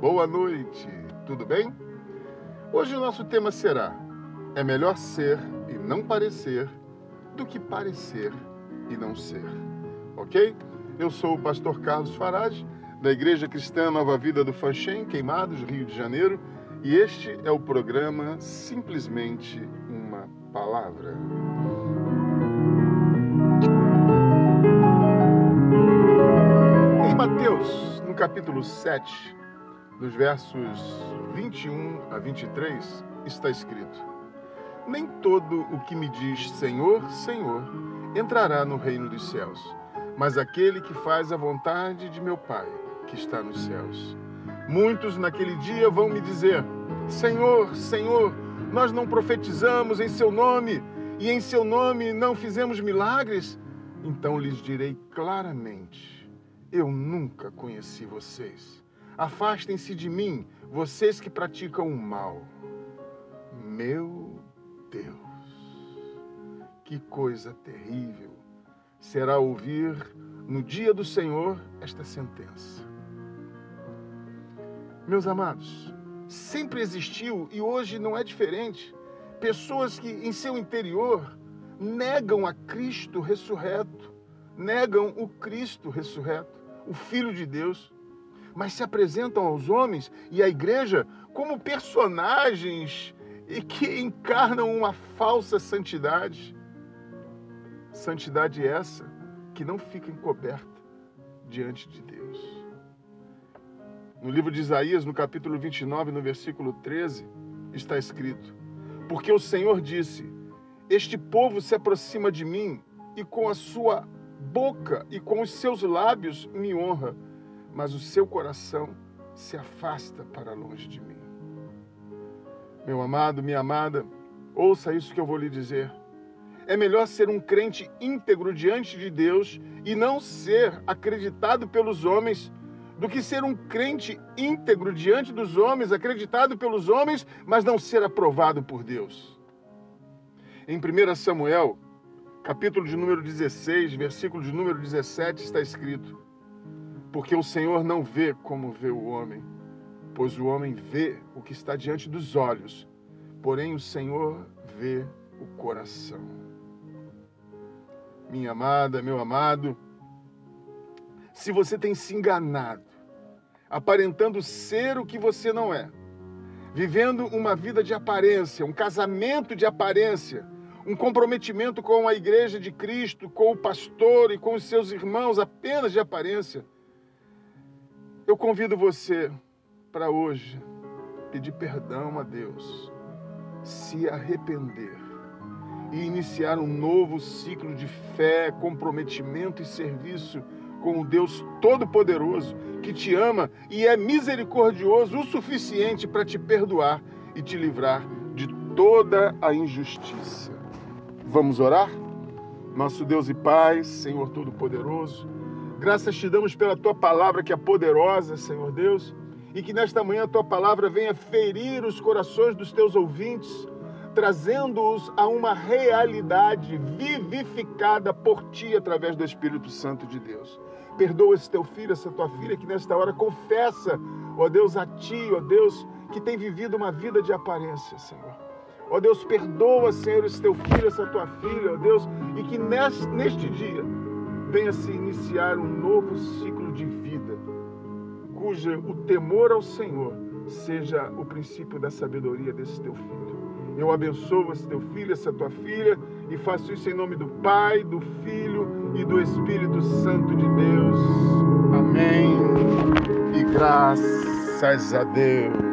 boa noite, tudo bem? Hoje o nosso tema será: é melhor ser e não parecer do que parecer e não ser, ok? Eu sou o pastor Carlos Farage, da Igreja Cristã Nova Vida do Fanchen, Queimados, Rio de Janeiro, e este é o programa Simplesmente uma Palavra. Mateus, capítulo 7, dos versos 21 a 23, está escrito: Nem todo o que me diz Senhor, Senhor entrará no reino dos céus, mas aquele que faz a vontade de meu Pai, que está nos céus. Muitos naquele dia vão me dizer: Senhor, Senhor, nós não profetizamos em seu nome e em seu nome não fizemos milagres? Então lhes direi claramente: Eu nunca conheci vocês. Afastem-se de mim, vocês que praticam o mal. Meu Deus, que coisa terrível será ouvir no dia do Senhor esta sentença. Meus amados, sempre existiu e hoje não é diferente. Pessoas que em seu interior negam a Cristo ressurreto, negam o Cristo ressurreto, o Filho de Deus mas se apresentam aos homens e à igreja como personagens e que encarnam uma falsa santidade. Santidade essa que não fica encoberta diante de Deus. No livro de Isaías, no capítulo 29, no versículo 13, está escrito: Porque o Senhor disse: Este povo se aproxima de mim e com a sua boca e com os seus lábios me honra mas o seu coração se afasta para longe de mim. Meu amado, minha amada, ouça isso que eu vou lhe dizer. É melhor ser um crente íntegro diante de Deus e não ser acreditado pelos homens do que ser um crente íntegro diante dos homens, acreditado pelos homens, mas não ser aprovado por Deus. Em 1 Samuel, capítulo de número 16, versículo de número 17, está escrito: porque o Senhor não vê como vê o homem, pois o homem vê o que está diante dos olhos, porém o Senhor vê o coração. Minha amada, meu amado, se você tem se enganado, aparentando ser o que você não é, vivendo uma vida de aparência, um casamento de aparência, um comprometimento com a igreja de Cristo, com o pastor e com os seus irmãos apenas de aparência, eu convido você para hoje pedir perdão a Deus, se arrepender e iniciar um novo ciclo de fé, comprometimento e serviço com o Deus Todo-Poderoso que te ama e é misericordioso o suficiente para te perdoar e te livrar de toda a injustiça. Vamos orar? Nosso Deus e Pai, Senhor Todo-Poderoso, Graças te damos pela tua palavra que é poderosa, Senhor Deus, e que nesta manhã a tua palavra venha ferir os corações dos teus ouvintes, trazendo-os a uma realidade vivificada por ti através do Espírito Santo de Deus. Perdoa esse teu filho, essa tua filha que nesta hora confessa, ó Deus, a ti, ó Deus, que tem vivido uma vida de aparência, Senhor. Ó Deus, perdoa, Senhor, esse teu filho, essa tua filha, ó Deus, e que neste dia venha se iniciar um novo ciclo de vida, cuja o temor ao Senhor seja o princípio da sabedoria desse teu filho. Eu abençoo esse teu filho, essa tua filha, e faço isso em nome do Pai, do Filho e do Espírito Santo de Deus. Amém. E graças a Deus.